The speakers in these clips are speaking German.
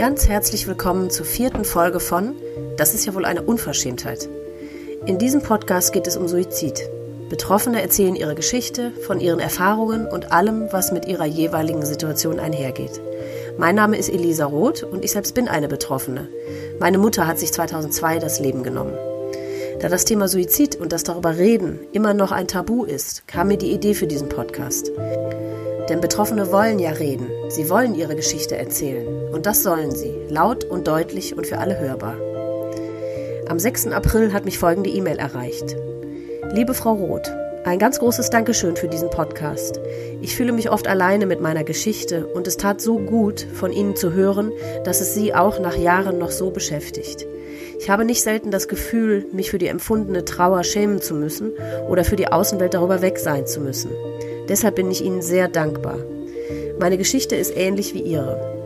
Ganz herzlich willkommen zur vierten Folge von Das ist ja wohl eine Unverschämtheit. In diesem Podcast geht es um Suizid. Betroffene erzählen ihre Geschichte von ihren Erfahrungen und allem, was mit ihrer jeweiligen Situation einhergeht. Mein Name ist Elisa Roth und ich selbst bin eine Betroffene. Meine Mutter hat sich 2002 das Leben genommen. Da das Thema Suizid und das darüber reden immer noch ein Tabu ist, kam mir die Idee für diesen Podcast. Denn Betroffene wollen ja reden, sie wollen ihre Geschichte erzählen. Und das sollen sie, laut und deutlich und für alle hörbar. Am 6. April hat mich folgende E-Mail erreicht. Liebe Frau Roth, ein ganz großes Dankeschön für diesen Podcast. Ich fühle mich oft alleine mit meiner Geschichte und es tat so gut, von Ihnen zu hören, dass es Sie auch nach Jahren noch so beschäftigt. Ich habe nicht selten das Gefühl, mich für die empfundene Trauer schämen zu müssen oder für die Außenwelt darüber weg sein zu müssen. Deshalb bin ich Ihnen sehr dankbar. Meine Geschichte ist ähnlich wie Ihre.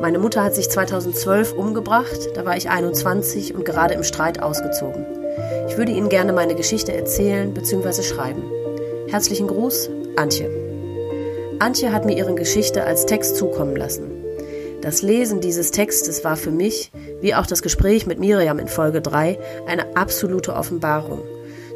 Meine Mutter hat sich 2012 umgebracht, da war ich 21 und gerade im Streit ausgezogen. Ich würde Ihnen gerne meine Geschichte erzählen bzw. schreiben. Herzlichen Gruß, Antje. Antje hat mir ihre Geschichte als Text zukommen lassen. Das Lesen dieses Textes war für mich, wie auch das Gespräch mit Miriam in Folge 3, eine absolute Offenbarung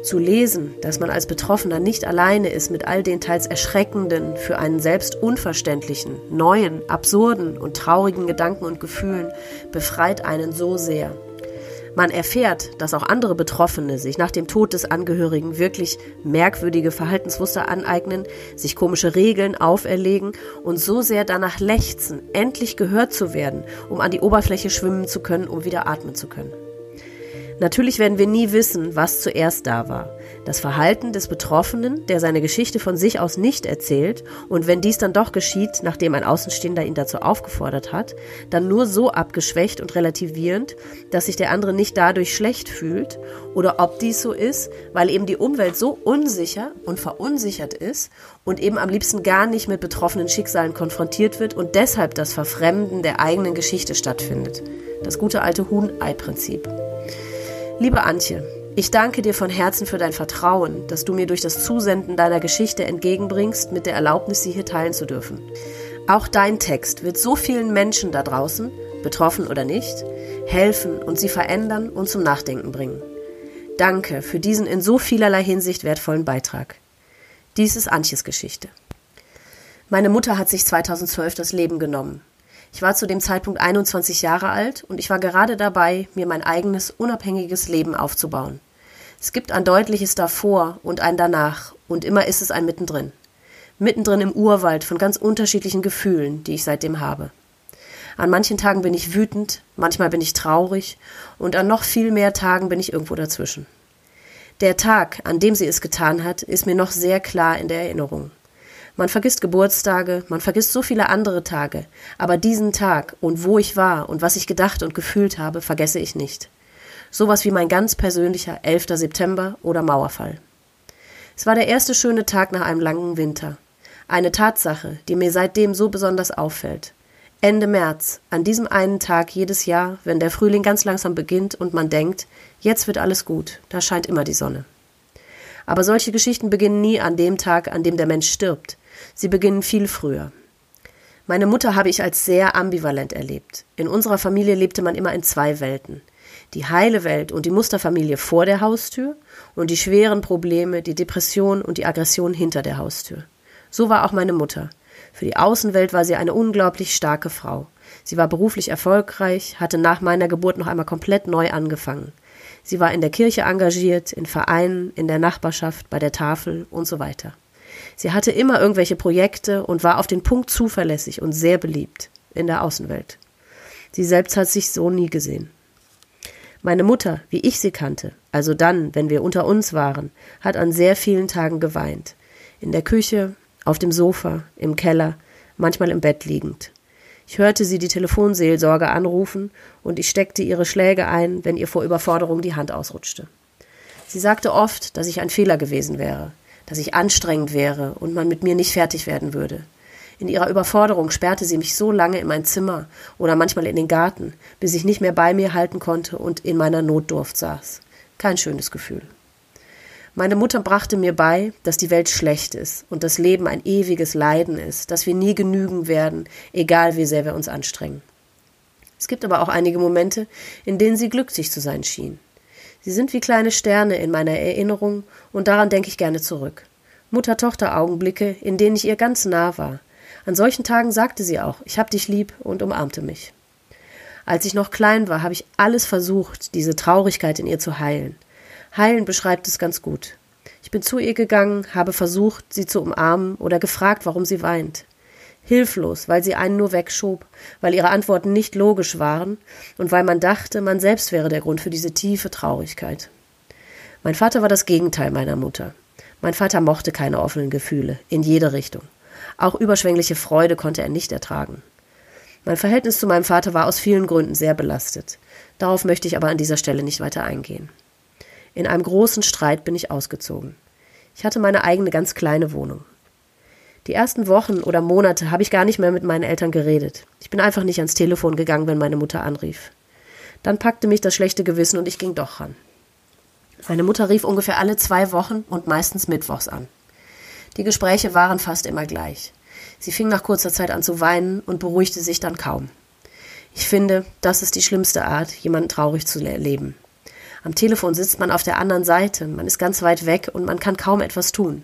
zu lesen, dass man als Betroffener nicht alleine ist mit all den teils erschreckenden, für einen selbst unverständlichen, neuen, absurden und traurigen Gedanken und Gefühlen, befreit einen so sehr. Man erfährt, dass auch andere Betroffene sich nach dem Tod des Angehörigen wirklich merkwürdige Verhaltensmuster aneignen, sich komische Regeln auferlegen und so sehr danach lechzen, endlich gehört zu werden, um an die Oberfläche schwimmen zu können, um wieder atmen zu können. Natürlich werden wir nie wissen, was zuerst da war. Das Verhalten des Betroffenen, der seine Geschichte von sich aus nicht erzählt und wenn dies dann doch geschieht, nachdem ein Außenstehender ihn dazu aufgefordert hat, dann nur so abgeschwächt und relativierend, dass sich der andere nicht dadurch schlecht fühlt oder ob dies so ist, weil eben die Umwelt so unsicher und verunsichert ist und eben am liebsten gar nicht mit betroffenen Schicksalen konfrontiert wird und deshalb das Verfremden der eigenen Geschichte stattfindet. Das gute alte Huhn-Ei-Prinzip. Liebe Antje, ich danke dir von Herzen für dein Vertrauen, das du mir durch das Zusenden deiner Geschichte entgegenbringst, mit der Erlaubnis, sie hier teilen zu dürfen. Auch dein Text wird so vielen Menschen da draußen, betroffen oder nicht, helfen und sie verändern und zum Nachdenken bringen. Danke für diesen in so vielerlei Hinsicht wertvollen Beitrag. Dies ist Antjes Geschichte. Meine Mutter hat sich 2012 das Leben genommen. Ich war zu dem Zeitpunkt 21 Jahre alt und ich war gerade dabei, mir mein eigenes unabhängiges Leben aufzubauen. Es gibt ein deutliches davor und ein danach und immer ist es ein mittendrin. Mittendrin im Urwald von ganz unterschiedlichen Gefühlen, die ich seitdem habe. An manchen Tagen bin ich wütend, manchmal bin ich traurig und an noch viel mehr Tagen bin ich irgendwo dazwischen. Der Tag, an dem sie es getan hat, ist mir noch sehr klar in der Erinnerung. Man vergisst Geburtstage, man vergisst so viele andere Tage, aber diesen Tag und wo ich war und was ich gedacht und gefühlt habe, vergesse ich nicht. Sowas wie mein ganz persönlicher 11. September oder Mauerfall. Es war der erste schöne Tag nach einem langen Winter. Eine Tatsache, die mir seitdem so besonders auffällt. Ende März, an diesem einen Tag jedes Jahr, wenn der Frühling ganz langsam beginnt und man denkt, jetzt wird alles gut, da scheint immer die Sonne. Aber solche Geschichten beginnen nie an dem Tag, an dem der Mensch stirbt. Sie beginnen viel früher. Meine Mutter habe ich als sehr ambivalent erlebt. In unserer Familie lebte man immer in zwei Welten. Die heile Welt und die Musterfamilie vor der Haustür und die schweren Probleme, die Depression und die Aggression hinter der Haustür. So war auch meine Mutter. Für die Außenwelt war sie eine unglaublich starke Frau. Sie war beruflich erfolgreich, hatte nach meiner Geburt noch einmal komplett neu angefangen. Sie war in der Kirche engagiert, in Vereinen, in der Nachbarschaft, bei der Tafel und so weiter. Sie hatte immer irgendwelche Projekte und war auf den Punkt zuverlässig und sehr beliebt in der Außenwelt. Sie selbst hat sich so nie gesehen. Meine Mutter, wie ich sie kannte, also dann, wenn wir unter uns waren, hat an sehr vielen Tagen geweint. In der Küche, auf dem Sofa, im Keller, manchmal im Bett liegend. Ich hörte sie die Telefonseelsorge anrufen und ich steckte ihre Schläge ein, wenn ihr vor Überforderung die Hand ausrutschte. Sie sagte oft, dass ich ein Fehler gewesen wäre, dass ich anstrengend wäre und man mit mir nicht fertig werden würde. In ihrer Überforderung sperrte sie mich so lange in mein Zimmer oder manchmal in den Garten, bis ich nicht mehr bei mir halten konnte und in meiner Notdurft saß. Kein schönes Gefühl. Meine Mutter brachte mir bei, dass die Welt schlecht ist und das Leben ein ewiges Leiden ist, dass wir nie genügen werden, egal wie sehr wir uns anstrengen. Es gibt aber auch einige Momente, in denen sie glücklich zu sein schien. Sie sind wie kleine Sterne in meiner Erinnerung und daran denke ich gerne zurück. Mutter-Tochter-Augenblicke, in denen ich ihr ganz nah war. An solchen Tagen sagte sie auch, ich hab dich lieb und umarmte mich. Als ich noch klein war, habe ich alles versucht, diese Traurigkeit in ihr zu heilen. Heilen beschreibt es ganz gut. Ich bin zu ihr gegangen, habe versucht, sie zu umarmen oder gefragt, warum sie weint. Hilflos, weil sie einen nur wegschob, weil ihre Antworten nicht logisch waren und weil man dachte, man selbst wäre der Grund für diese tiefe Traurigkeit. Mein Vater war das Gegenteil meiner Mutter. Mein Vater mochte keine offenen Gefühle, in jede Richtung. Auch überschwängliche Freude konnte er nicht ertragen. Mein Verhältnis zu meinem Vater war aus vielen Gründen sehr belastet. Darauf möchte ich aber an dieser Stelle nicht weiter eingehen. In einem großen Streit bin ich ausgezogen. Ich hatte meine eigene ganz kleine Wohnung. Die ersten Wochen oder Monate habe ich gar nicht mehr mit meinen Eltern geredet. Ich bin einfach nicht ans Telefon gegangen, wenn meine Mutter anrief. Dann packte mich das schlechte Gewissen und ich ging doch ran. Meine Mutter rief ungefähr alle zwei Wochen und meistens mittwochs an. Die Gespräche waren fast immer gleich. Sie fing nach kurzer Zeit an zu weinen und beruhigte sich dann kaum. Ich finde, das ist die schlimmste Art, jemanden traurig zu erleben. Am Telefon sitzt man auf der anderen Seite, man ist ganz weit weg und man kann kaum etwas tun.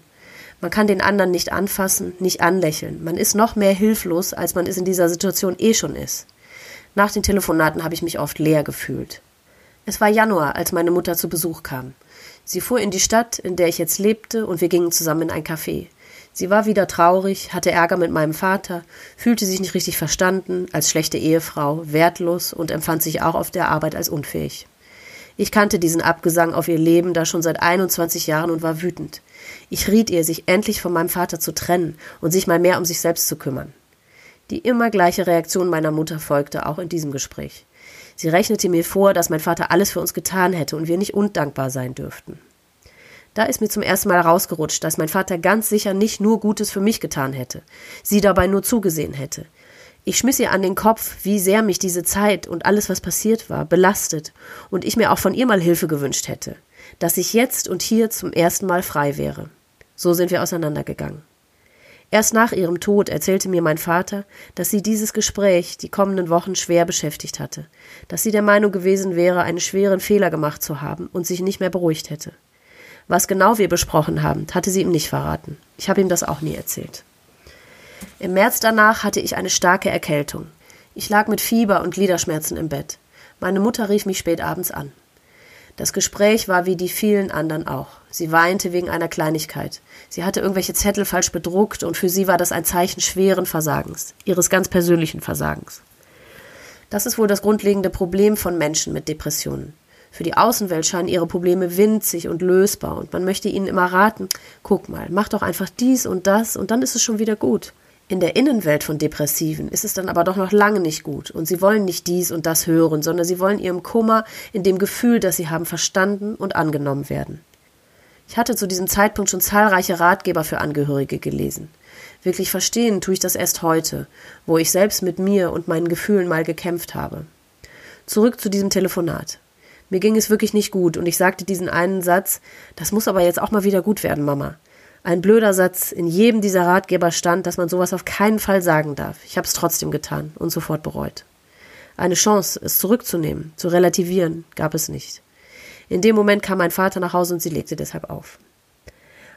Man kann den anderen nicht anfassen, nicht anlächeln. Man ist noch mehr hilflos, als man es in dieser Situation eh schon ist. Nach den Telefonaten habe ich mich oft leer gefühlt. Es war Januar, als meine Mutter zu Besuch kam. Sie fuhr in die Stadt, in der ich jetzt lebte, und wir gingen zusammen in ein Café. Sie war wieder traurig, hatte Ärger mit meinem Vater, fühlte sich nicht richtig verstanden, als schlechte Ehefrau, wertlos und empfand sich auch auf der Arbeit als unfähig. Ich kannte diesen Abgesang auf ihr Leben da schon seit 21 Jahren und war wütend. Ich riet ihr, sich endlich von meinem Vater zu trennen und sich mal mehr um sich selbst zu kümmern. Die immer gleiche Reaktion meiner Mutter folgte auch in diesem Gespräch. Sie rechnete mir vor, dass mein Vater alles für uns getan hätte und wir nicht undankbar sein dürften. Da ist mir zum ersten Mal rausgerutscht, dass mein Vater ganz sicher nicht nur Gutes für mich getan hätte, sie dabei nur zugesehen hätte. Ich schmiss ihr an den Kopf, wie sehr mich diese Zeit und alles, was passiert war, belastet und ich mir auch von ihr mal Hilfe gewünscht hätte, dass ich jetzt und hier zum ersten Mal frei wäre. So sind wir auseinandergegangen. Erst nach ihrem Tod erzählte mir mein Vater, dass sie dieses Gespräch die kommenden Wochen schwer beschäftigt hatte, dass sie der Meinung gewesen wäre, einen schweren Fehler gemacht zu haben und sich nicht mehr beruhigt hätte. Was genau wir besprochen haben, hatte sie ihm nicht verraten. Ich habe ihm das auch nie erzählt. Im März danach hatte ich eine starke Erkältung. Ich lag mit Fieber und Gliederschmerzen im Bett. Meine Mutter rief mich spät abends an. Das Gespräch war wie die vielen anderen auch. Sie weinte wegen einer Kleinigkeit. Sie hatte irgendwelche Zettel falsch bedruckt und für sie war das ein Zeichen schweren Versagens, ihres ganz persönlichen Versagens. Das ist wohl das grundlegende Problem von Menschen mit Depressionen. Für die Außenwelt scheinen ihre Probleme winzig und lösbar und man möchte ihnen immer raten, guck mal, mach doch einfach dies und das und dann ist es schon wieder gut. In der Innenwelt von Depressiven ist es dann aber doch noch lange nicht gut und sie wollen nicht dies und das hören, sondern sie wollen ihrem Kummer in dem Gefühl, das sie haben, verstanden und angenommen werden. Ich hatte zu diesem Zeitpunkt schon zahlreiche Ratgeber für Angehörige gelesen. Wirklich verstehen tue ich das erst heute, wo ich selbst mit mir und meinen Gefühlen mal gekämpft habe. Zurück zu diesem Telefonat. Mir ging es wirklich nicht gut und ich sagte diesen einen Satz, das muss aber jetzt auch mal wieder gut werden, Mama. Ein blöder Satz. In jedem dieser Ratgeber stand, dass man sowas auf keinen Fall sagen darf. Ich habe es trotzdem getan und sofort bereut. Eine Chance, es zurückzunehmen, zu relativieren, gab es nicht. In dem Moment kam mein Vater nach Hause und sie legte deshalb auf.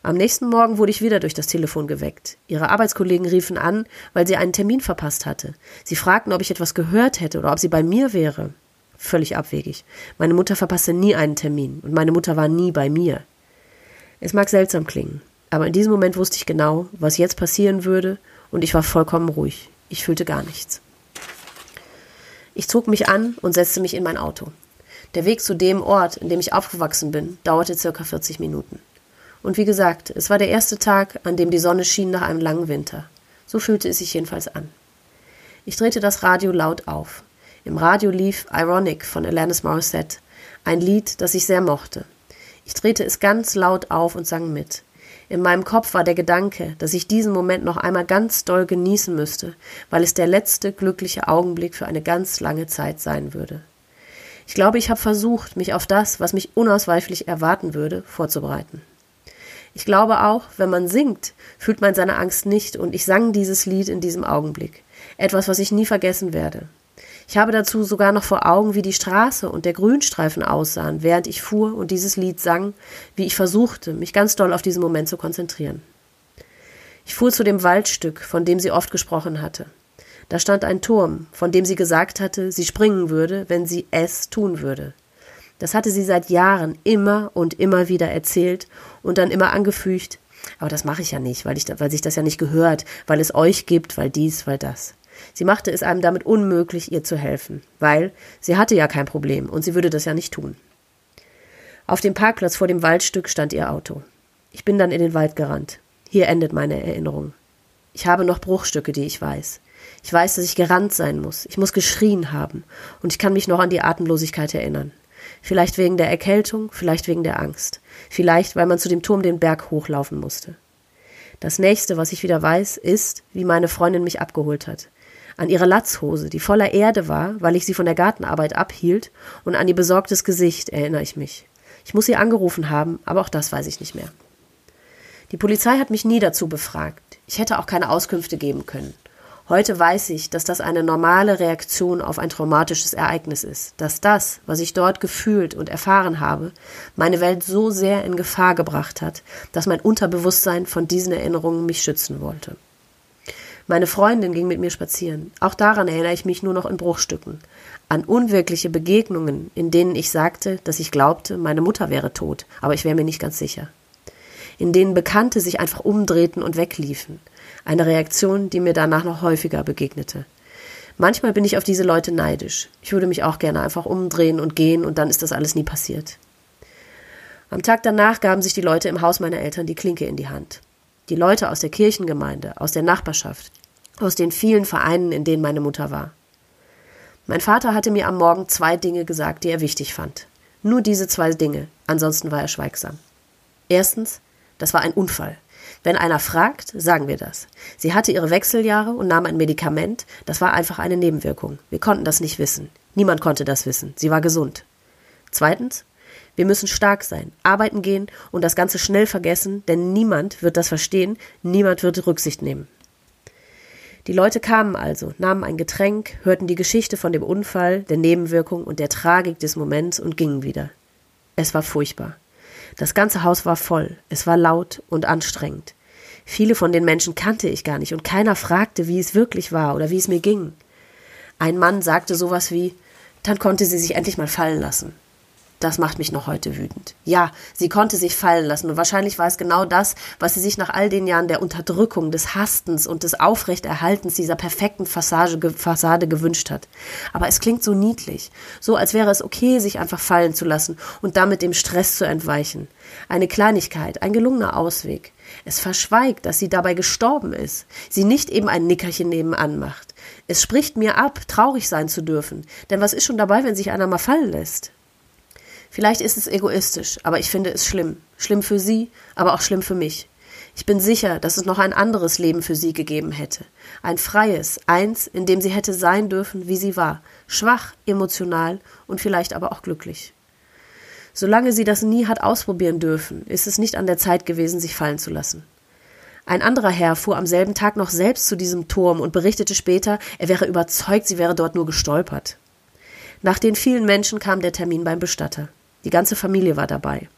Am nächsten Morgen wurde ich wieder durch das Telefon geweckt. Ihre Arbeitskollegen riefen an, weil sie einen Termin verpasst hatte. Sie fragten, ob ich etwas gehört hätte oder ob sie bei mir wäre. Völlig abwegig. Meine Mutter verpasste nie einen Termin und meine Mutter war nie bei mir. Es mag seltsam klingen, aber in diesem Moment wusste ich genau, was jetzt passieren würde, und ich war vollkommen ruhig. Ich fühlte gar nichts. Ich zog mich an und setzte mich in mein Auto. Der Weg zu dem Ort, in dem ich aufgewachsen bin, dauerte circa 40 Minuten. Und wie gesagt, es war der erste Tag, an dem die Sonne schien nach einem langen Winter. So fühlte es sich jedenfalls an. Ich drehte das Radio laut auf. Im Radio lief Ironic von Alanis Morissette, ein Lied, das ich sehr mochte. Ich drehte es ganz laut auf und sang mit. In meinem Kopf war der Gedanke, dass ich diesen Moment noch einmal ganz doll genießen müsste, weil es der letzte glückliche Augenblick für eine ganz lange Zeit sein würde. Ich glaube, ich habe versucht, mich auf das, was mich unausweichlich erwarten würde, vorzubereiten. Ich glaube auch, wenn man singt, fühlt man seine Angst nicht, und ich sang dieses Lied in diesem Augenblick. Etwas, was ich nie vergessen werde. Ich habe dazu sogar noch vor Augen, wie die Straße und der Grünstreifen aussahen, während ich fuhr und dieses Lied sang, wie ich versuchte, mich ganz doll auf diesen Moment zu konzentrieren. Ich fuhr zu dem Waldstück, von dem sie oft gesprochen hatte. Da stand ein Turm, von dem sie gesagt hatte, sie springen würde, wenn sie es tun würde. Das hatte sie seit Jahren immer und immer wieder erzählt und dann immer angefügt, aber das mache ich ja nicht, weil, ich, weil sich das ja nicht gehört, weil es euch gibt, weil dies, weil das. Sie machte es einem damit unmöglich, ihr zu helfen, weil sie hatte ja kein Problem und sie würde das ja nicht tun. Auf dem Parkplatz vor dem Waldstück stand ihr Auto. Ich bin dann in den Wald gerannt. Hier endet meine Erinnerung. Ich habe noch Bruchstücke, die ich weiß. Ich weiß, dass ich gerannt sein muss. Ich muss geschrien haben. Und ich kann mich noch an die Atemlosigkeit erinnern. Vielleicht wegen der Erkältung, vielleicht wegen der Angst. Vielleicht, weil man zu dem Turm den Berg hochlaufen musste. Das nächste, was ich wieder weiß, ist, wie meine Freundin mich abgeholt hat an ihre Latzhose, die voller Erde war, weil ich sie von der Gartenarbeit abhielt, und an ihr besorgtes Gesicht erinnere ich mich. Ich muss sie angerufen haben, aber auch das weiß ich nicht mehr. Die Polizei hat mich nie dazu befragt. Ich hätte auch keine Auskünfte geben können. Heute weiß ich, dass das eine normale Reaktion auf ein traumatisches Ereignis ist, dass das, was ich dort gefühlt und erfahren habe, meine Welt so sehr in Gefahr gebracht hat, dass mein Unterbewusstsein von diesen Erinnerungen mich schützen wollte. Meine Freundin ging mit mir spazieren. Auch daran erinnere ich mich nur noch in Bruchstücken. An unwirkliche Begegnungen, in denen ich sagte, dass ich glaubte, meine Mutter wäre tot, aber ich wäre mir nicht ganz sicher. In denen Bekannte sich einfach umdrehten und wegliefen. Eine Reaktion, die mir danach noch häufiger begegnete. Manchmal bin ich auf diese Leute neidisch. Ich würde mich auch gerne einfach umdrehen und gehen und dann ist das alles nie passiert. Am Tag danach gaben sich die Leute im Haus meiner Eltern die Klinke in die Hand. Die Leute aus der Kirchengemeinde, aus der Nachbarschaft, aus den vielen Vereinen, in denen meine Mutter war. Mein Vater hatte mir am Morgen zwei Dinge gesagt, die er wichtig fand. Nur diese zwei Dinge, ansonsten war er schweigsam. Erstens, das war ein Unfall. Wenn einer fragt, sagen wir das. Sie hatte ihre Wechseljahre und nahm ein Medikament, das war einfach eine Nebenwirkung. Wir konnten das nicht wissen. Niemand konnte das wissen. Sie war gesund. Zweitens, wir müssen stark sein, arbeiten gehen und das Ganze schnell vergessen, denn niemand wird das verstehen, niemand wird Rücksicht nehmen. Die Leute kamen also, nahmen ein Getränk, hörten die Geschichte von dem Unfall, der Nebenwirkung und der Tragik des Moments und gingen wieder. Es war furchtbar. Das ganze Haus war voll, es war laut und anstrengend. Viele von den Menschen kannte ich gar nicht und keiner fragte, wie es wirklich war oder wie es mir ging. Ein Mann sagte sowas wie, dann konnte sie sich endlich mal fallen lassen. Das macht mich noch heute wütend. Ja, sie konnte sich fallen lassen und wahrscheinlich war es genau das, was sie sich nach all den Jahren der Unterdrückung, des Hastens und des Aufrechterhaltens dieser perfekten Fassade, Fassade gewünscht hat. Aber es klingt so niedlich, so als wäre es okay, sich einfach fallen zu lassen und damit dem Stress zu entweichen. Eine Kleinigkeit, ein gelungener Ausweg. Es verschweigt, dass sie dabei gestorben ist, sie nicht eben ein Nickerchen nebenan macht. Es spricht mir ab, traurig sein zu dürfen, denn was ist schon dabei, wenn sich einer mal fallen lässt? Vielleicht ist es egoistisch, aber ich finde es schlimm. Schlimm für sie, aber auch schlimm für mich. Ich bin sicher, dass es noch ein anderes Leben für sie gegeben hätte. Ein freies, eins, in dem sie hätte sein dürfen, wie sie war. Schwach, emotional und vielleicht aber auch glücklich. Solange sie das nie hat ausprobieren dürfen, ist es nicht an der Zeit gewesen, sich fallen zu lassen. Ein anderer Herr fuhr am selben Tag noch selbst zu diesem Turm und berichtete später, er wäre überzeugt, sie wäre dort nur gestolpert. Nach den vielen Menschen kam der Termin beim Bestatter. Die ganze Familie war dabei.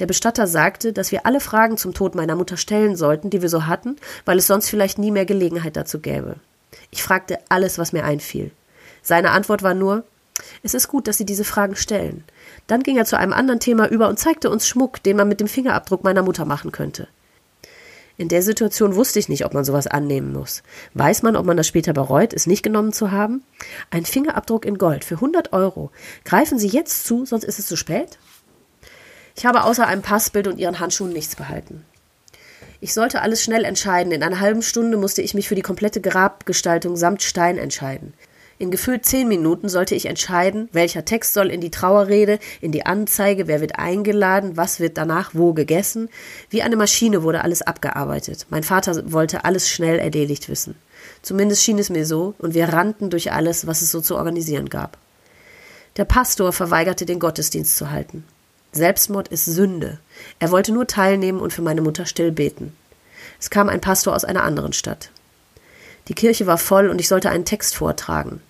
Der Bestatter sagte, dass wir alle Fragen zum Tod meiner Mutter stellen sollten, die wir so hatten, weil es sonst vielleicht nie mehr Gelegenheit dazu gäbe. Ich fragte alles, was mir einfiel. Seine Antwort war nur Es ist gut, dass Sie diese Fragen stellen. Dann ging er zu einem anderen Thema über und zeigte uns Schmuck, den man mit dem Fingerabdruck meiner Mutter machen könnte. In der Situation wusste ich nicht, ob man sowas annehmen muss. Weiß man, ob man das später bereut, es nicht genommen zu haben? Ein Fingerabdruck in Gold für 100 Euro. Greifen Sie jetzt zu, sonst ist es zu spät? Ich habe außer einem Passbild und Ihren Handschuhen nichts behalten. Ich sollte alles schnell entscheiden. In einer halben Stunde musste ich mich für die komplette Grabgestaltung samt Stein entscheiden. In gefühlt zehn Minuten sollte ich entscheiden, welcher Text soll in die Trauerrede, in die Anzeige, wer wird eingeladen, was wird danach wo gegessen. Wie eine Maschine wurde alles abgearbeitet. Mein Vater wollte alles schnell erledigt wissen. Zumindest schien es mir so, und wir rannten durch alles, was es so zu organisieren gab. Der Pastor verweigerte den Gottesdienst zu halten. Selbstmord ist Sünde. Er wollte nur teilnehmen und für meine Mutter still beten. Es kam ein Pastor aus einer anderen Stadt. Die Kirche war voll und ich sollte einen Text vortragen.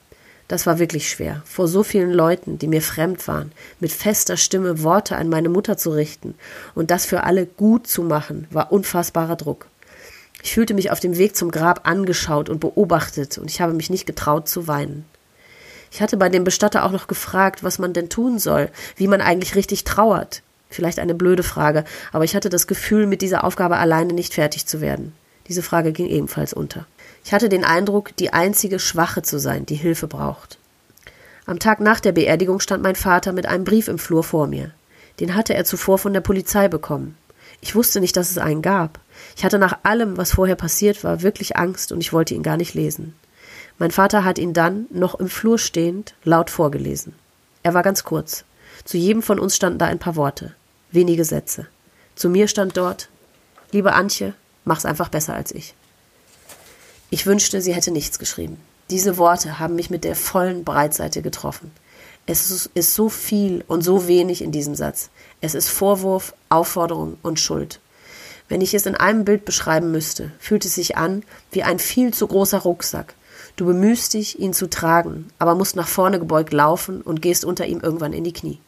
Das war wirklich schwer, vor so vielen Leuten, die mir fremd waren, mit fester Stimme Worte an meine Mutter zu richten und das für alle gut zu machen, war unfassbarer Druck. Ich fühlte mich auf dem Weg zum Grab angeschaut und beobachtet, und ich habe mich nicht getraut zu weinen. Ich hatte bei dem Bestatter auch noch gefragt, was man denn tun soll, wie man eigentlich richtig trauert. Vielleicht eine blöde Frage, aber ich hatte das Gefühl, mit dieser Aufgabe alleine nicht fertig zu werden. Diese Frage ging ebenfalls unter. Ich hatte den Eindruck, die einzige Schwache zu sein, die Hilfe braucht. Am Tag nach der Beerdigung stand mein Vater mit einem Brief im Flur vor mir. Den hatte er zuvor von der Polizei bekommen. Ich wusste nicht, dass es einen gab. Ich hatte nach allem, was vorher passiert war, wirklich Angst und ich wollte ihn gar nicht lesen. Mein Vater hat ihn dann, noch im Flur stehend, laut vorgelesen. Er war ganz kurz. Zu jedem von uns standen da ein paar Worte. Wenige Sätze. Zu mir stand dort Liebe Antje, mach's einfach besser als ich. Ich wünschte, sie hätte nichts geschrieben. Diese Worte haben mich mit der vollen Breitseite getroffen. Es ist so viel und so wenig in diesem Satz. Es ist Vorwurf, Aufforderung und Schuld. Wenn ich es in einem Bild beschreiben müsste, fühlt es sich an wie ein viel zu großer Rucksack. Du bemühst dich, ihn zu tragen, aber musst nach vorne gebeugt laufen und gehst unter ihm irgendwann in die Knie.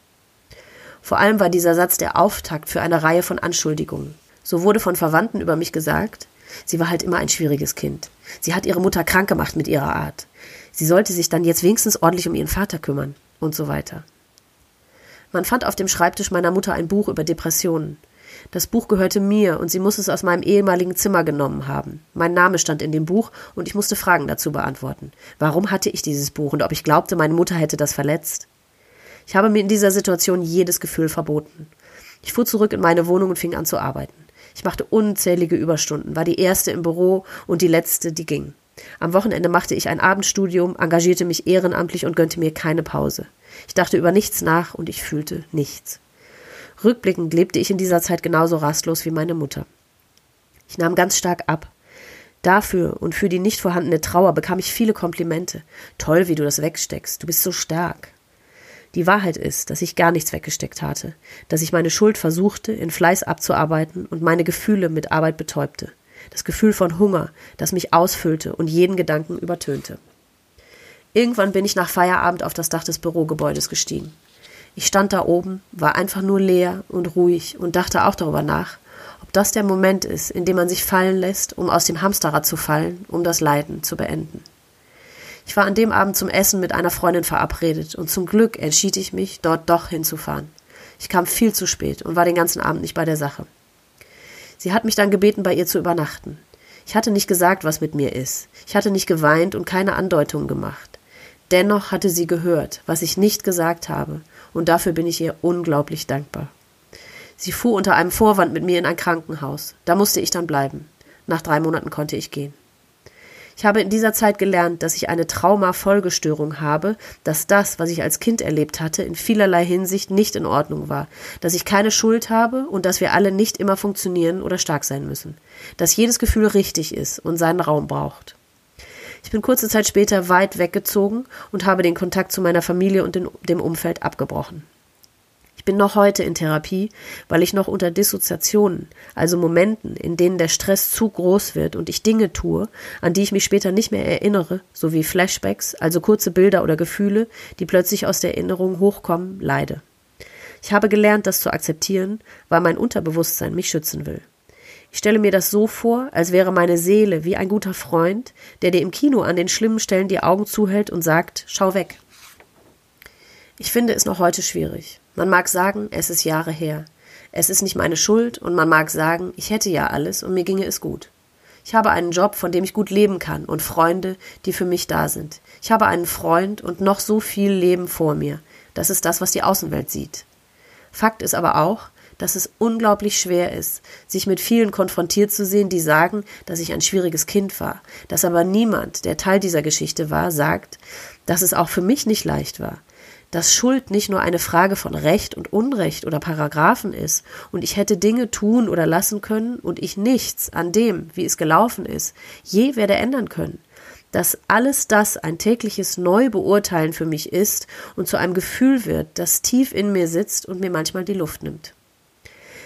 Vor allem war dieser Satz der Auftakt für eine Reihe von Anschuldigungen. So wurde von Verwandten über mich gesagt, Sie war halt immer ein schwieriges Kind. Sie hat ihre Mutter krank gemacht mit ihrer Art. Sie sollte sich dann jetzt wenigstens ordentlich um ihren Vater kümmern und so weiter. Man fand auf dem Schreibtisch meiner Mutter ein Buch über Depressionen. Das Buch gehörte mir und sie muss es aus meinem ehemaligen Zimmer genommen haben. Mein Name stand in dem Buch und ich musste Fragen dazu beantworten. Warum hatte ich dieses Buch und ob ich glaubte, meine Mutter hätte das verletzt? Ich habe mir in dieser Situation jedes Gefühl verboten. Ich fuhr zurück in meine Wohnung und fing an zu arbeiten. Ich machte unzählige Überstunden, war die erste im Büro und die letzte, die ging. Am Wochenende machte ich ein Abendstudium, engagierte mich ehrenamtlich und gönnte mir keine Pause. Ich dachte über nichts nach und ich fühlte nichts. Rückblickend lebte ich in dieser Zeit genauso rastlos wie meine Mutter. Ich nahm ganz stark ab. Dafür und für die nicht vorhandene Trauer bekam ich viele Komplimente. Toll, wie du das wegsteckst. Du bist so stark. Die Wahrheit ist, dass ich gar nichts weggesteckt hatte, dass ich meine Schuld versuchte, in Fleiß abzuarbeiten und meine Gefühle mit Arbeit betäubte. Das Gefühl von Hunger, das mich ausfüllte und jeden Gedanken übertönte. Irgendwann bin ich nach Feierabend auf das Dach des Bürogebäudes gestiegen. Ich stand da oben, war einfach nur leer und ruhig und dachte auch darüber nach, ob das der Moment ist, in dem man sich fallen lässt, um aus dem Hamsterrad zu fallen, um das Leiden zu beenden. Ich war an dem Abend zum Essen mit einer Freundin verabredet und zum Glück entschied ich mich, dort doch hinzufahren. Ich kam viel zu spät und war den ganzen Abend nicht bei der Sache. Sie hat mich dann gebeten, bei ihr zu übernachten. Ich hatte nicht gesagt, was mit mir ist. Ich hatte nicht geweint und keine Andeutungen gemacht. Dennoch hatte sie gehört, was ich nicht gesagt habe, und dafür bin ich ihr unglaublich dankbar. Sie fuhr unter einem Vorwand mit mir in ein Krankenhaus. Da musste ich dann bleiben. Nach drei Monaten konnte ich gehen. Ich habe in dieser Zeit gelernt, dass ich eine Traumafolgestörung habe, dass das, was ich als Kind erlebt hatte, in vielerlei Hinsicht nicht in Ordnung war, dass ich keine Schuld habe und dass wir alle nicht immer funktionieren oder stark sein müssen, dass jedes Gefühl richtig ist und seinen Raum braucht. Ich bin kurze Zeit später weit weggezogen und habe den Kontakt zu meiner Familie und dem Umfeld abgebrochen bin noch heute in Therapie, weil ich noch unter Dissoziationen, also Momenten, in denen der Stress zu groß wird und ich Dinge tue, an die ich mich später nicht mehr erinnere, sowie Flashbacks, also kurze Bilder oder Gefühle, die plötzlich aus der Erinnerung hochkommen, leide. Ich habe gelernt, das zu akzeptieren, weil mein Unterbewusstsein mich schützen will. Ich stelle mir das so vor, als wäre meine Seele wie ein guter Freund, der dir im Kino an den schlimmen Stellen die Augen zuhält und sagt, schau weg. Ich finde es noch heute schwierig. Man mag sagen, es ist Jahre her. Es ist nicht meine Schuld und man mag sagen, ich hätte ja alles und mir ginge es gut. Ich habe einen Job, von dem ich gut leben kann und Freunde, die für mich da sind. Ich habe einen Freund und noch so viel Leben vor mir. Das ist das, was die Außenwelt sieht. Fakt ist aber auch, dass es unglaublich schwer ist, sich mit vielen konfrontiert zu sehen, die sagen, dass ich ein schwieriges Kind war, dass aber niemand, der Teil dieser Geschichte war, sagt, dass es auch für mich nicht leicht war, dass Schuld nicht nur eine Frage von Recht und Unrecht oder Paragraphen ist und ich hätte Dinge tun oder lassen können und ich nichts an dem, wie es gelaufen ist, je werde ändern können. Dass alles das ein tägliches Neubeurteilen für mich ist und zu einem Gefühl wird, das tief in mir sitzt und mir manchmal die Luft nimmt.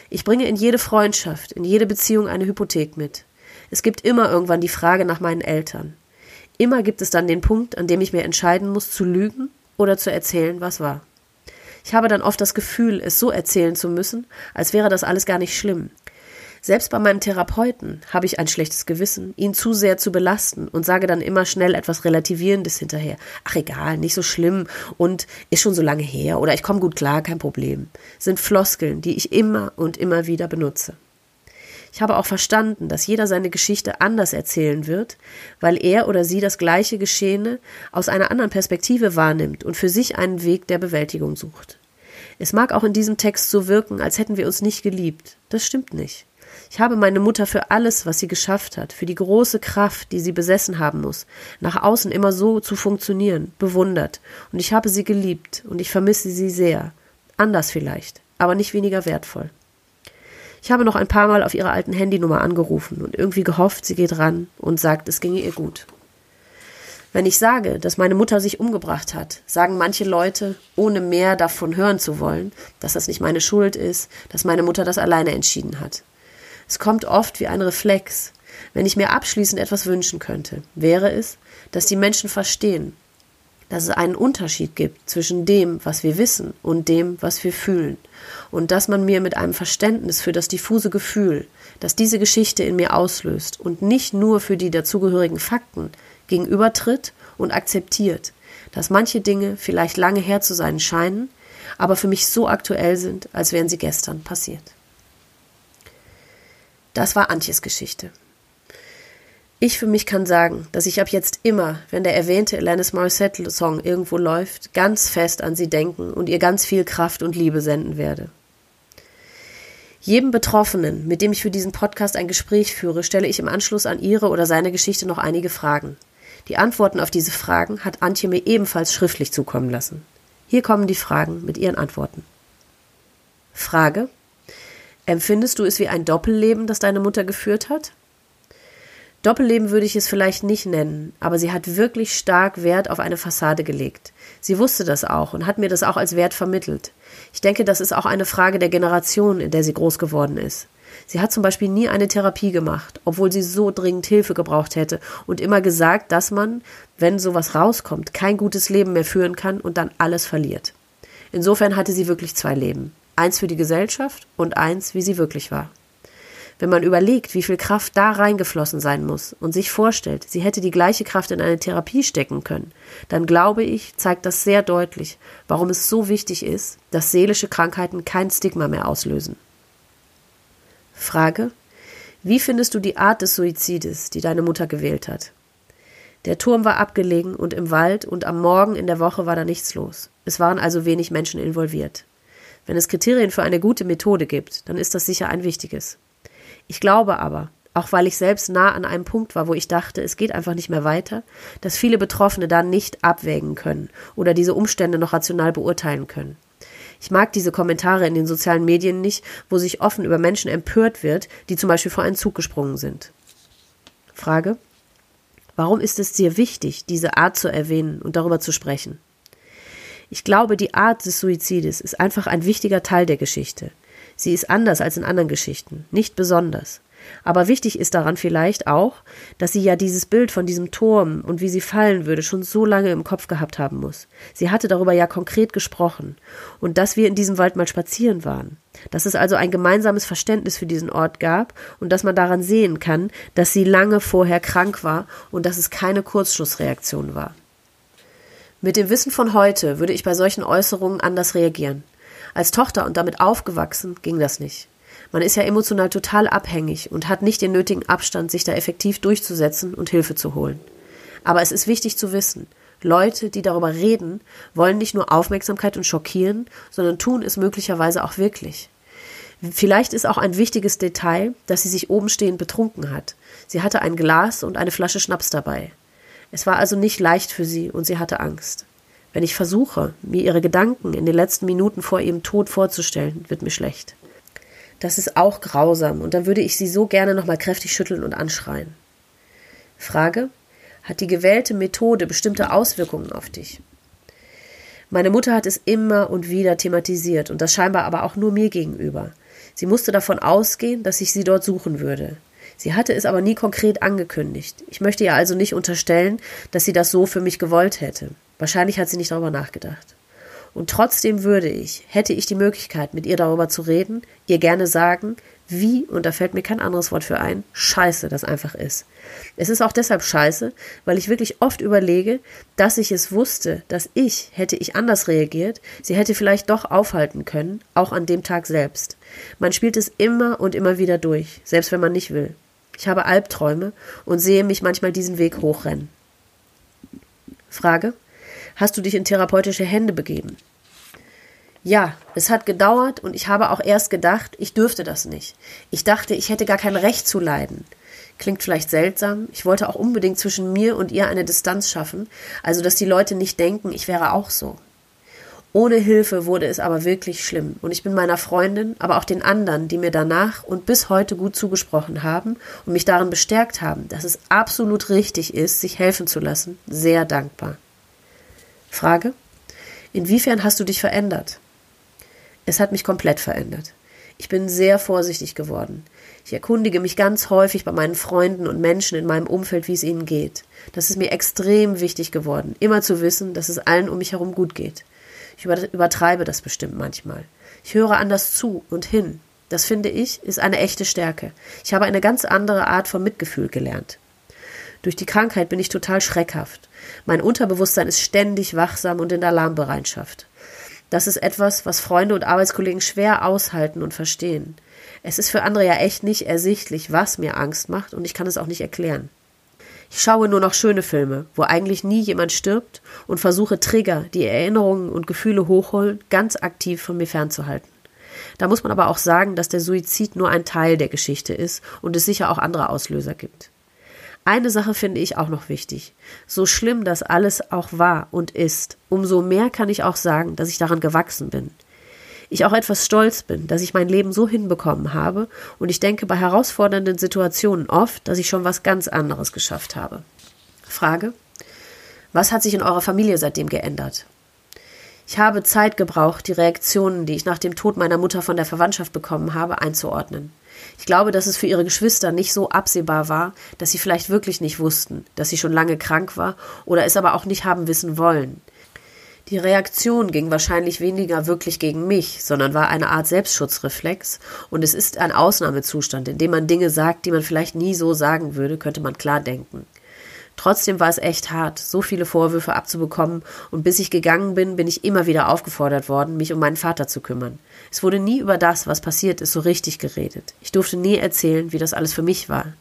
Ich bringe in jede Freundschaft, in jede Beziehung eine Hypothek mit. Es gibt immer irgendwann die Frage nach meinen Eltern. immer gibt es dann den Punkt, an dem ich mir entscheiden muss, zu lügen oder zu erzählen, was war. Ich habe dann oft das Gefühl, es so erzählen zu müssen, als wäre das alles gar nicht schlimm. Selbst bei meinem Therapeuten habe ich ein schlechtes Gewissen, ihn zu sehr zu belasten und sage dann immer schnell etwas Relativierendes hinterher. Ach egal, nicht so schlimm und ist schon so lange her oder ich komme gut klar, kein Problem. Sind Floskeln, die ich immer und immer wieder benutze. Ich habe auch verstanden, dass jeder seine Geschichte anders erzählen wird, weil er oder sie das gleiche Geschehene aus einer anderen Perspektive wahrnimmt und für sich einen Weg der Bewältigung sucht. Es mag auch in diesem Text so wirken, als hätten wir uns nicht geliebt. Das stimmt nicht. Ich habe meine Mutter für alles, was sie geschafft hat, für die große Kraft, die sie besessen haben muss, nach außen immer so zu funktionieren, bewundert, und ich habe sie geliebt, und ich vermisse sie sehr. Anders vielleicht, aber nicht weniger wertvoll. Ich habe noch ein paar Mal auf ihre alten Handynummer angerufen und irgendwie gehofft, sie geht ran und sagt, es ginge ihr gut. Wenn ich sage, dass meine Mutter sich umgebracht hat, sagen manche Leute, ohne mehr davon hören zu wollen, dass das nicht meine Schuld ist, dass meine Mutter das alleine entschieden hat. Es kommt oft wie ein Reflex. Wenn ich mir abschließend etwas wünschen könnte, wäre es, dass die Menschen verstehen, dass es einen Unterschied gibt zwischen dem, was wir wissen und dem, was wir fühlen. Und dass man mir mit einem Verständnis für das diffuse Gefühl, das diese Geschichte in mir auslöst und nicht nur für die dazugehörigen Fakten gegenübertritt und akzeptiert, dass manche Dinge vielleicht lange her zu sein scheinen, aber für mich so aktuell sind, als wären sie gestern passiert. Das war Antjes Geschichte. Ich für mich kann sagen, dass ich ab jetzt immer, wenn der erwähnte Alanis Morissette-Song irgendwo läuft, ganz fest an sie denken und ihr ganz viel Kraft und Liebe senden werde. Jedem Betroffenen, mit dem ich für diesen Podcast ein Gespräch führe, stelle ich im Anschluss an ihre oder seine Geschichte noch einige Fragen. Die Antworten auf diese Fragen hat Antje mir ebenfalls schriftlich zukommen lassen. Hier kommen die Fragen mit ihren Antworten. Frage Empfindest du es wie ein Doppelleben, das deine Mutter geführt hat? Doppelleben würde ich es vielleicht nicht nennen, aber sie hat wirklich stark Wert auf eine Fassade gelegt. Sie wusste das auch und hat mir das auch als Wert vermittelt. Ich denke, das ist auch eine Frage der Generation, in der sie groß geworden ist. Sie hat zum Beispiel nie eine Therapie gemacht, obwohl sie so dringend Hilfe gebraucht hätte und immer gesagt, dass man, wenn sowas rauskommt, kein gutes Leben mehr führen kann und dann alles verliert. Insofern hatte sie wirklich zwei Leben eins für die Gesellschaft und eins, wie sie wirklich war. Wenn man überlegt, wie viel Kraft da reingeflossen sein muss und sich vorstellt, sie hätte die gleiche Kraft in eine Therapie stecken können, dann glaube ich, zeigt das sehr deutlich, warum es so wichtig ist, dass seelische Krankheiten kein Stigma mehr auslösen. Frage: Wie findest du die Art des Suizides, die deine Mutter gewählt hat? Der Turm war abgelegen und im Wald und am Morgen in der Woche war da nichts los. Es waren also wenig Menschen involviert. Wenn es Kriterien für eine gute Methode gibt, dann ist das sicher ein wichtiges. Ich glaube aber, auch weil ich selbst nah an einem Punkt war, wo ich dachte, es geht einfach nicht mehr weiter, dass viele Betroffene da nicht abwägen können oder diese Umstände noch rational beurteilen können. Ich mag diese Kommentare in den sozialen Medien nicht, wo sich offen über Menschen empört wird, die zum Beispiel vor einen Zug gesprungen sind. Frage. Warum ist es dir wichtig, diese Art zu erwähnen und darüber zu sprechen? Ich glaube, die Art des Suizides ist einfach ein wichtiger Teil der Geschichte. Sie ist anders als in anderen Geschichten, nicht besonders. Aber wichtig ist daran vielleicht auch, dass sie ja dieses Bild von diesem Turm und wie sie fallen würde schon so lange im Kopf gehabt haben muss. Sie hatte darüber ja konkret gesprochen und dass wir in diesem Wald mal spazieren waren. Dass es also ein gemeinsames Verständnis für diesen Ort gab und dass man daran sehen kann, dass sie lange vorher krank war und dass es keine Kurzschlussreaktion war. Mit dem Wissen von heute würde ich bei solchen Äußerungen anders reagieren. Als Tochter und damit aufgewachsen ging das nicht. Man ist ja emotional total abhängig und hat nicht den nötigen Abstand, sich da effektiv durchzusetzen und Hilfe zu holen. Aber es ist wichtig zu wissen, Leute, die darüber reden, wollen nicht nur Aufmerksamkeit und schockieren, sondern tun es möglicherweise auch wirklich. Vielleicht ist auch ein wichtiges Detail, dass sie sich oben stehend betrunken hat. Sie hatte ein Glas und eine Flasche Schnaps dabei. Es war also nicht leicht für sie und sie hatte Angst. Wenn ich versuche, mir ihre Gedanken in den letzten Minuten vor ihrem Tod vorzustellen, wird mir schlecht. Das ist auch grausam und dann würde ich sie so gerne nochmal kräftig schütteln und anschreien. Frage: Hat die gewählte Methode bestimmte Auswirkungen auf dich? Meine Mutter hat es immer und wieder thematisiert und das scheinbar aber auch nur mir gegenüber. Sie musste davon ausgehen, dass ich sie dort suchen würde. Sie hatte es aber nie konkret angekündigt. Ich möchte ihr also nicht unterstellen, dass sie das so für mich gewollt hätte. Wahrscheinlich hat sie nicht darüber nachgedacht. Und trotzdem würde ich, hätte ich die Möglichkeit, mit ihr darüber zu reden, ihr gerne sagen, wie, und da fällt mir kein anderes Wort für ein, scheiße das einfach ist. Es ist auch deshalb scheiße, weil ich wirklich oft überlege, dass ich es wusste, dass ich, hätte ich anders reagiert, sie hätte vielleicht doch aufhalten können, auch an dem Tag selbst. Man spielt es immer und immer wieder durch, selbst wenn man nicht will. Ich habe Albträume und sehe mich manchmal diesen Weg hochrennen. Frage: Hast du dich in therapeutische Hände begeben? Ja, es hat gedauert und ich habe auch erst gedacht, ich dürfte das nicht. Ich dachte, ich hätte gar kein Recht zu leiden. Klingt vielleicht seltsam. Ich wollte auch unbedingt zwischen mir und ihr eine Distanz schaffen, also dass die Leute nicht denken, ich wäre auch so. Ohne Hilfe wurde es aber wirklich schlimm. Und ich bin meiner Freundin, aber auch den anderen, die mir danach und bis heute gut zugesprochen haben und mich darin bestärkt haben, dass es absolut richtig ist, sich helfen zu lassen, sehr dankbar. Frage? Inwiefern hast du dich verändert? Es hat mich komplett verändert. Ich bin sehr vorsichtig geworden. Ich erkundige mich ganz häufig bei meinen Freunden und Menschen in meinem Umfeld, wie es ihnen geht. Das ist mir extrem wichtig geworden, immer zu wissen, dass es allen um mich herum gut geht. Ich übertreibe das bestimmt manchmal. Ich höre anders zu und hin. Das finde ich, ist eine echte Stärke. Ich habe eine ganz andere Art von Mitgefühl gelernt. Durch die Krankheit bin ich total schreckhaft. Mein Unterbewusstsein ist ständig wachsam und in Alarmbereitschaft. Das ist etwas, was Freunde und Arbeitskollegen schwer aushalten und verstehen. Es ist für andere ja echt nicht ersichtlich, was mir Angst macht, und ich kann es auch nicht erklären. Ich schaue nur noch schöne Filme, wo eigentlich nie jemand stirbt und versuche Trigger, die Erinnerungen und Gefühle hochholen, ganz aktiv von mir fernzuhalten. Da muss man aber auch sagen, dass der Suizid nur ein Teil der Geschichte ist und es sicher auch andere Auslöser gibt. Eine Sache finde ich auch noch wichtig. So schlimm das alles auch war und ist, umso mehr kann ich auch sagen, dass ich daran gewachsen bin ich auch etwas stolz bin, dass ich mein Leben so hinbekommen habe und ich denke bei herausfordernden Situationen oft, dass ich schon was ganz anderes geschafft habe. Frage. Was hat sich in eurer Familie seitdem geändert? Ich habe Zeit gebraucht, die Reaktionen, die ich nach dem Tod meiner Mutter von der Verwandtschaft bekommen habe, einzuordnen. Ich glaube, dass es für ihre Geschwister nicht so absehbar war, dass sie vielleicht wirklich nicht wussten, dass sie schon lange krank war oder es aber auch nicht haben wissen wollen. Die Reaktion ging wahrscheinlich weniger wirklich gegen mich, sondern war eine Art Selbstschutzreflex, und es ist ein Ausnahmezustand, in dem man Dinge sagt, die man vielleicht nie so sagen würde, könnte man klar denken. Trotzdem war es echt hart, so viele Vorwürfe abzubekommen, und bis ich gegangen bin, bin ich immer wieder aufgefordert worden, mich um meinen Vater zu kümmern. Es wurde nie über das, was passiert ist, so richtig geredet. Ich durfte nie erzählen, wie das alles für mich war.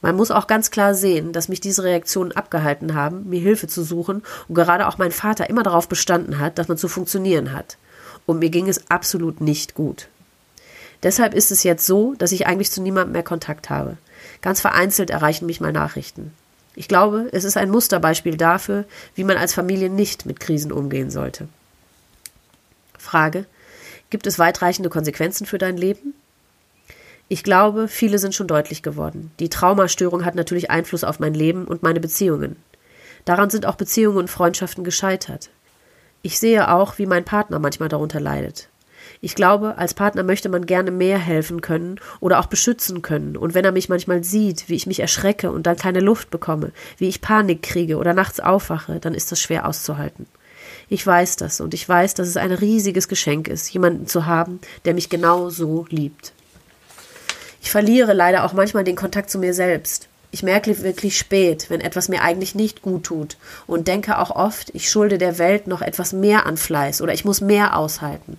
Man muss auch ganz klar sehen, dass mich diese Reaktionen abgehalten haben, mir Hilfe zu suchen und gerade auch mein Vater immer darauf bestanden hat, dass man zu funktionieren hat. Und mir ging es absolut nicht gut. Deshalb ist es jetzt so, dass ich eigentlich zu niemandem mehr Kontakt habe. Ganz vereinzelt erreichen mich mal Nachrichten. Ich glaube, es ist ein Musterbeispiel dafür, wie man als Familie nicht mit Krisen umgehen sollte. Frage: Gibt es weitreichende Konsequenzen für dein Leben? Ich glaube, viele sind schon deutlich geworden. Die Traumastörung hat natürlich Einfluss auf mein Leben und meine Beziehungen. Daran sind auch Beziehungen und Freundschaften gescheitert. Ich sehe auch, wie mein Partner manchmal darunter leidet. Ich glaube, als Partner möchte man gerne mehr helfen können oder auch beschützen können. Und wenn er mich manchmal sieht, wie ich mich erschrecke und dann keine Luft bekomme, wie ich Panik kriege oder nachts aufwache, dann ist das schwer auszuhalten. Ich weiß das und ich weiß, dass es ein riesiges Geschenk ist, jemanden zu haben, der mich genau so liebt. Ich verliere leider auch manchmal den Kontakt zu mir selbst. Ich merke wirklich spät, wenn etwas mir eigentlich nicht gut tut und denke auch oft, ich schulde der Welt noch etwas mehr an Fleiß oder ich muss mehr aushalten.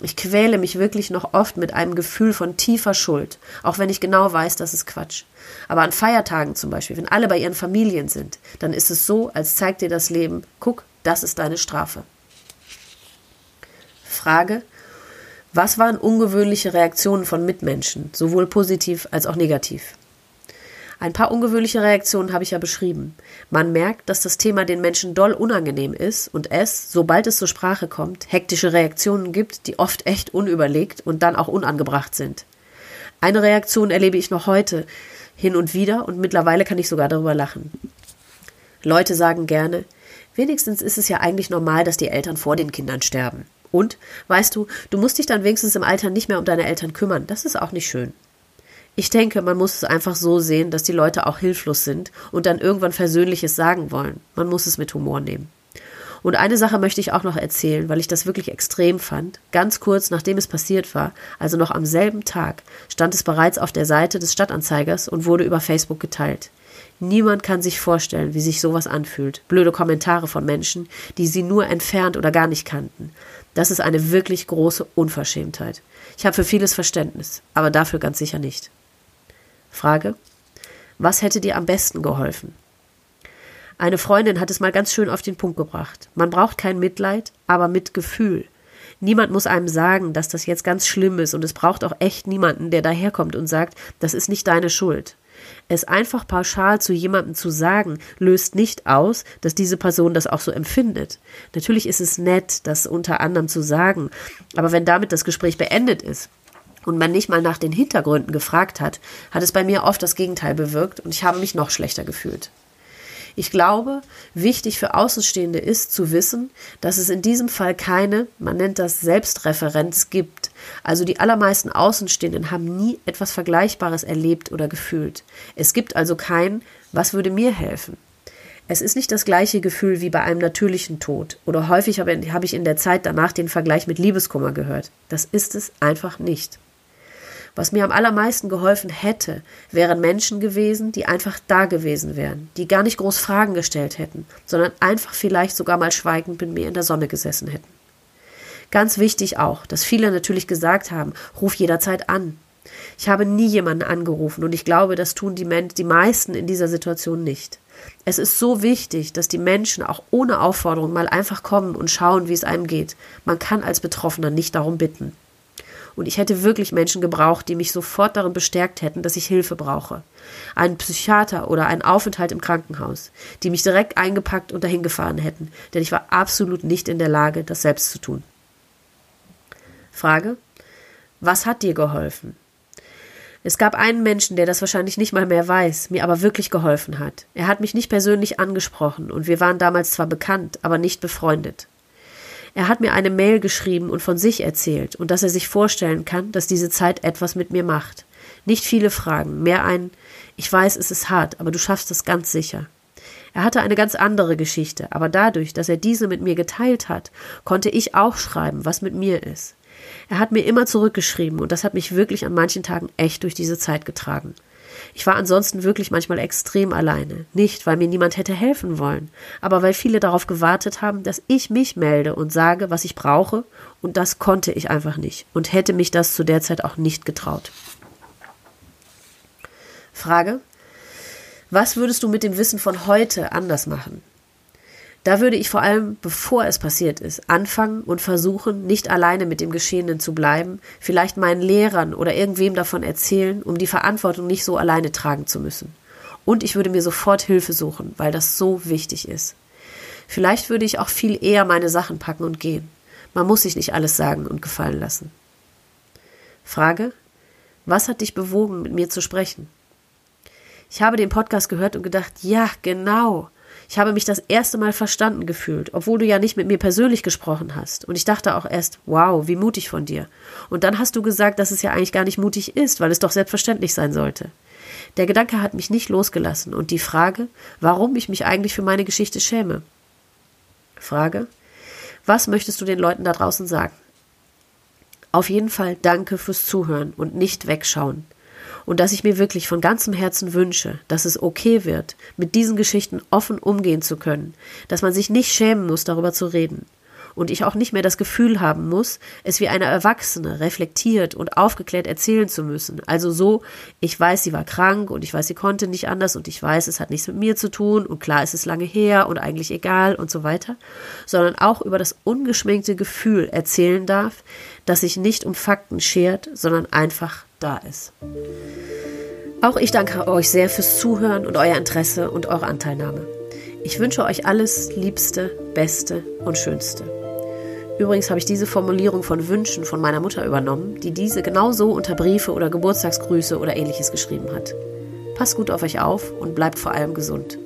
Ich quäle mich wirklich noch oft mit einem Gefühl von tiefer Schuld, auch wenn ich genau weiß, das ist Quatsch. Aber an Feiertagen zum Beispiel, wenn alle bei ihren Familien sind, dann ist es so, als zeigt dir das Leben, guck, das ist deine Strafe. Frage, was waren ungewöhnliche Reaktionen von Mitmenschen, sowohl positiv als auch negativ? Ein paar ungewöhnliche Reaktionen habe ich ja beschrieben. Man merkt, dass das Thema den Menschen doll unangenehm ist und es, sobald es zur Sprache kommt, hektische Reaktionen gibt, die oft echt unüberlegt und dann auch unangebracht sind. Eine Reaktion erlebe ich noch heute hin und wieder und mittlerweile kann ich sogar darüber lachen. Leute sagen gerne, wenigstens ist es ja eigentlich normal, dass die Eltern vor den Kindern sterben. Und, weißt du, du musst dich dann wenigstens im Alter nicht mehr um deine Eltern kümmern. Das ist auch nicht schön. Ich denke, man muss es einfach so sehen, dass die Leute auch hilflos sind und dann irgendwann Versöhnliches sagen wollen. Man muss es mit Humor nehmen. Und eine Sache möchte ich auch noch erzählen, weil ich das wirklich extrem fand. Ganz kurz nachdem es passiert war, also noch am selben Tag, stand es bereits auf der Seite des Stadtanzeigers und wurde über Facebook geteilt. Niemand kann sich vorstellen, wie sich sowas anfühlt. Blöde Kommentare von Menschen, die sie nur entfernt oder gar nicht kannten. Das ist eine wirklich große Unverschämtheit. Ich habe für vieles Verständnis, aber dafür ganz sicher nicht. Frage. Was hätte dir am besten geholfen? Eine Freundin hat es mal ganz schön auf den Punkt gebracht. Man braucht kein Mitleid, aber Mitgefühl. Niemand muss einem sagen, dass das jetzt ganz schlimm ist und es braucht auch echt niemanden, der daherkommt und sagt, das ist nicht deine Schuld. Es einfach pauschal zu jemandem zu sagen, löst nicht aus, dass diese Person das auch so empfindet. Natürlich ist es nett, das unter anderem zu sagen, aber wenn damit das Gespräch beendet ist, und man nicht mal nach den Hintergründen gefragt hat, hat es bei mir oft das Gegenteil bewirkt und ich habe mich noch schlechter gefühlt. Ich glaube, wichtig für Außenstehende ist zu wissen, dass es in diesem Fall keine, man nennt das Selbstreferenz gibt. Also die allermeisten Außenstehenden haben nie etwas Vergleichbares erlebt oder gefühlt. Es gibt also kein, was würde mir helfen? Es ist nicht das gleiche Gefühl wie bei einem natürlichen Tod. Oder häufig habe ich in der Zeit danach den Vergleich mit Liebeskummer gehört. Das ist es einfach nicht. Was mir am allermeisten geholfen hätte, wären Menschen gewesen, die einfach da gewesen wären, die gar nicht groß Fragen gestellt hätten, sondern einfach vielleicht sogar mal schweigend mit mir in der Sonne gesessen hätten. Ganz wichtig auch, dass viele natürlich gesagt haben, ruf jederzeit an. Ich habe nie jemanden angerufen und ich glaube, das tun die, Men die meisten in dieser Situation nicht. Es ist so wichtig, dass die Menschen auch ohne Aufforderung mal einfach kommen und schauen, wie es einem geht. Man kann als Betroffener nicht darum bitten. Und ich hätte wirklich Menschen gebraucht, die mich sofort darin bestärkt hätten, dass ich Hilfe brauche. Einen Psychiater oder einen Aufenthalt im Krankenhaus, die mich direkt eingepackt und dahin gefahren hätten, denn ich war absolut nicht in der Lage, das selbst zu tun. Frage. Was hat dir geholfen? Es gab einen Menschen, der das wahrscheinlich nicht mal mehr weiß, mir aber wirklich geholfen hat. Er hat mich nicht persönlich angesprochen und wir waren damals zwar bekannt, aber nicht befreundet. Er hat mir eine Mail geschrieben und von sich erzählt und dass er sich vorstellen kann, dass diese Zeit etwas mit mir macht. Nicht viele Fragen, mehr ein Ich weiß, es ist hart, aber du schaffst es ganz sicher. Er hatte eine ganz andere Geschichte, aber dadurch, dass er diese mit mir geteilt hat, konnte ich auch schreiben, was mit mir ist. Er hat mir immer zurückgeschrieben und das hat mich wirklich an manchen Tagen echt durch diese Zeit getragen. Ich war ansonsten wirklich manchmal extrem alleine. Nicht, weil mir niemand hätte helfen wollen, aber weil viele darauf gewartet haben, dass ich mich melde und sage, was ich brauche, und das konnte ich einfach nicht und hätte mich das zu der Zeit auch nicht getraut. Frage. Was würdest du mit dem Wissen von heute anders machen? Da würde ich vor allem, bevor es passiert ist, anfangen und versuchen, nicht alleine mit dem Geschehenen zu bleiben, vielleicht meinen Lehrern oder irgendwem davon erzählen, um die Verantwortung nicht so alleine tragen zu müssen. Und ich würde mir sofort Hilfe suchen, weil das so wichtig ist. Vielleicht würde ich auch viel eher meine Sachen packen und gehen. Man muss sich nicht alles sagen und gefallen lassen. Frage. Was hat dich bewogen, mit mir zu sprechen? Ich habe den Podcast gehört und gedacht, ja, genau. Ich habe mich das erste Mal verstanden gefühlt, obwohl du ja nicht mit mir persönlich gesprochen hast. Und ich dachte auch erst, wow, wie mutig von dir. Und dann hast du gesagt, dass es ja eigentlich gar nicht mutig ist, weil es doch selbstverständlich sein sollte. Der Gedanke hat mich nicht losgelassen und die Frage, warum ich mich eigentlich für meine Geschichte schäme. Frage, was möchtest du den Leuten da draußen sagen? Auf jeden Fall danke fürs Zuhören und nicht wegschauen und dass ich mir wirklich von ganzem Herzen wünsche, dass es okay wird, mit diesen Geschichten offen umgehen zu können, dass man sich nicht schämen muss, darüber zu reden. Und ich auch nicht mehr das Gefühl haben muss, es wie eine Erwachsene reflektiert und aufgeklärt erzählen zu müssen. Also so, ich weiß, sie war krank und ich weiß, sie konnte nicht anders und ich weiß, es hat nichts mit mir zu tun und klar ist es lange her und eigentlich egal und so weiter, sondern auch über das ungeschminkte Gefühl erzählen darf, das sich nicht um Fakten schert, sondern einfach da ist. Auch ich danke euch sehr fürs Zuhören und euer Interesse und eure Anteilnahme. Ich wünsche euch alles Liebste, Beste und Schönste. Übrigens habe ich diese Formulierung von Wünschen von meiner Mutter übernommen, die diese genauso unter Briefe oder Geburtstagsgrüße oder ähnliches geschrieben hat. Passt gut auf euch auf und bleibt vor allem gesund.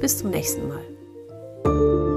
Bis zum nächsten Mal.